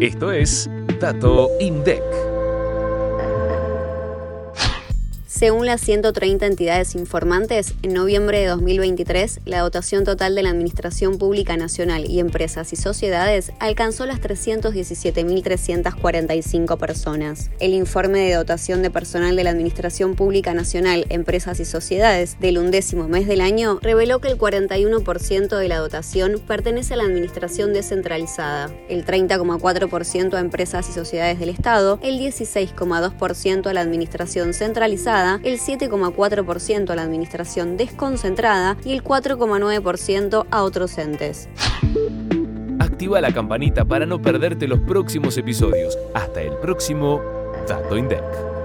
Esto es Dato INDEC. Según las 130 entidades informantes, en noviembre de 2023, la dotación total de la Administración Pública Nacional y Empresas y Sociedades alcanzó las 317.345 personas. El informe de dotación de personal de la Administración Pública Nacional, Empresas y Sociedades del undécimo mes del año reveló que el 41% de la dotación pertenece a la Administración descentralizada, el 30,4% a empresas y sociedades del Estado, el 16,2% a la Administración centralizada, el 7,4% a la administración desconcentrada y el 4,9% a otros entes. Activa la campanita para no perderte los próximos episodios. Hasta el próximo Dato INDEC.